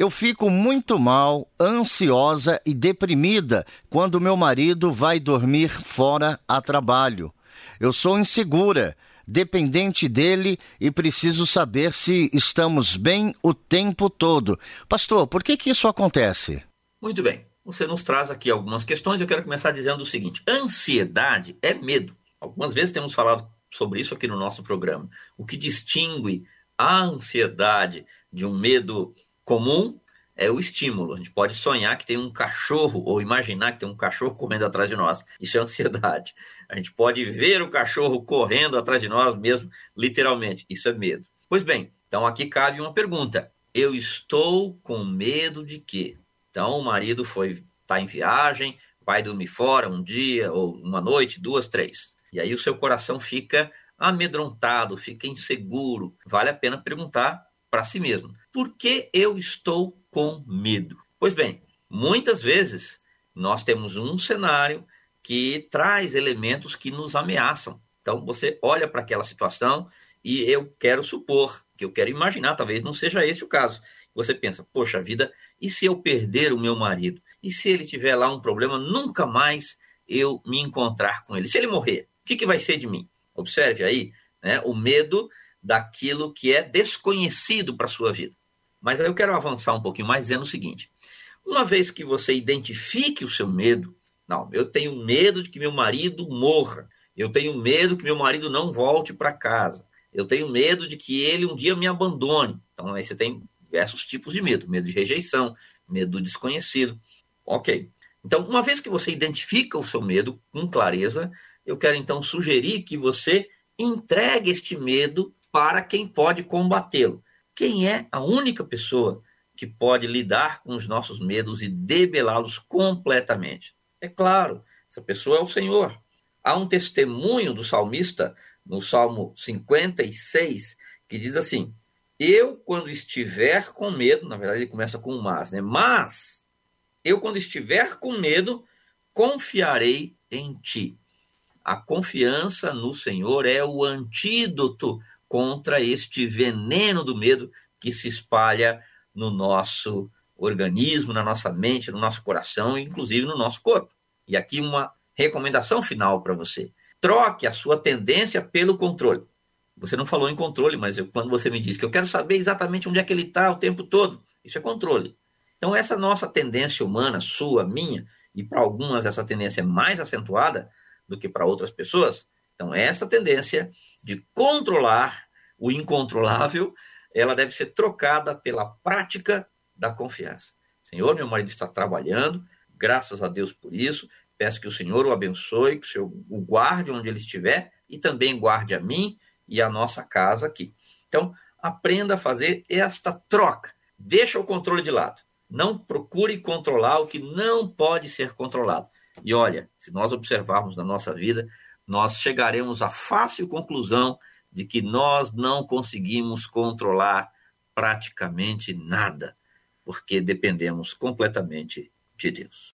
eu fico muito mal, ansiosa e deprimida quando meu marido vai dormir fora a trabalho. Eu sou insegura, dependente dele e preciso saber se estamos bem o tempo todo. Pastor, por que, que isso acontece? Muito bem. Você nos traz aqui algumas questões. Eu quero começar dizendo o seguinte: ansiedade é medo. Algumas vezes temos falado sobre isso aqui no nosso programa. O que distingue a ansiedade de um medo comum é o estímulo. A gente pode sonhar que tem um cachorro ou imaginar que tem um cachorro correndo atrás de nós. Isso é ansiedade. A gente pode ver o cachorro correndo atrás de nós mesmo, literalmente. Isso é medo. Pois bem, então aqui cabe uma pergunta. Eu estou com medo de quê? Então o marido foi tá em viagem, vai dormir fora um dia ou uma noite, duas, três. E aí o seu coração fica amedrontado, fica inseguro. Vale a pena perguntar para si mesmo: por que eu estou com medo? Pois bem, muitas vezes nós temos um cenário que traz elementos que nos ameaçam. Então você olha para aquela situação e eu quero supor, que eu quero imaginar, talvez não seja esse o caso. Você pensa, poxa vida, e se eu perder o meu marido? E se ele tiver lá um problema, nunca mais eu me encontrar com ele? Se ele morrer, o que, que vai ser de mim? Observe aí né, o medo daquilo que é desconhecido para a sua vida. Mas aí eu quero avançar um pouquinho mais dizendo o seguinte: uma vez que você identifique o seu medo, não, eu tenho medo de que meu marido morra, eu tenho medo que meu marido não volte para casa, eu tenho medo de que ele um dia me abandone. Então aí você tem diversos tipos de medo: medo de rejeição, medo do desconhecido. Ok. Então, uma vez que você identifica o seu medo com clareza, eu quero então sugerir que você entregue este medo para quem pode combatê-lo. Quem é a única pessoa que pode lidar com os nossos medos e debelá-los completamente? É claro, essa pessoa é o Senhor. Há um testemunho do salmista no Salmo 56 que diz assim: Eu, quando estiver com medo, na verdade ele começa com mas, né? Mas eu, quando estiver com medo, confiarei em ti. A confiança no Senhor é o antídoto contra este veneno do medo que se espalha no nosso organismo, na nossa mente, no nosso coração inclusive no nosso corpo. E aqui uma recomendação final para você. Troque a sua tendência pelo controle. Você não falou em controle, mas eu, quando você me diz que eu quero saber exatamente onde é que ele está o tempo todo, isso é controle. Então, essa nossa tendência humana, sua, minha, e para algumas essa tendência é mais acentuada do que para outras pessoas. Então, essa tendência de controlar o incontrolável, ela deve ser trocada pela prática da confiança. Senhor, meu marido está trabalhando, graças a Deus por isso. Peço que o Senhor o abençoe, que o Senhor o guarde onde ele estiver e também guarde a mim e a nossa casa aqui. Então, aprenda a fazer esta troca. Deixa o controle de lado. Não procure controlar o que não pode ser controlado. E olha, se nós observarmos na nossa vida, nós chegaremos à fácil conclusão de que nós não conseguimos controlar praticamente nada, porque dependemos completamente de Deus.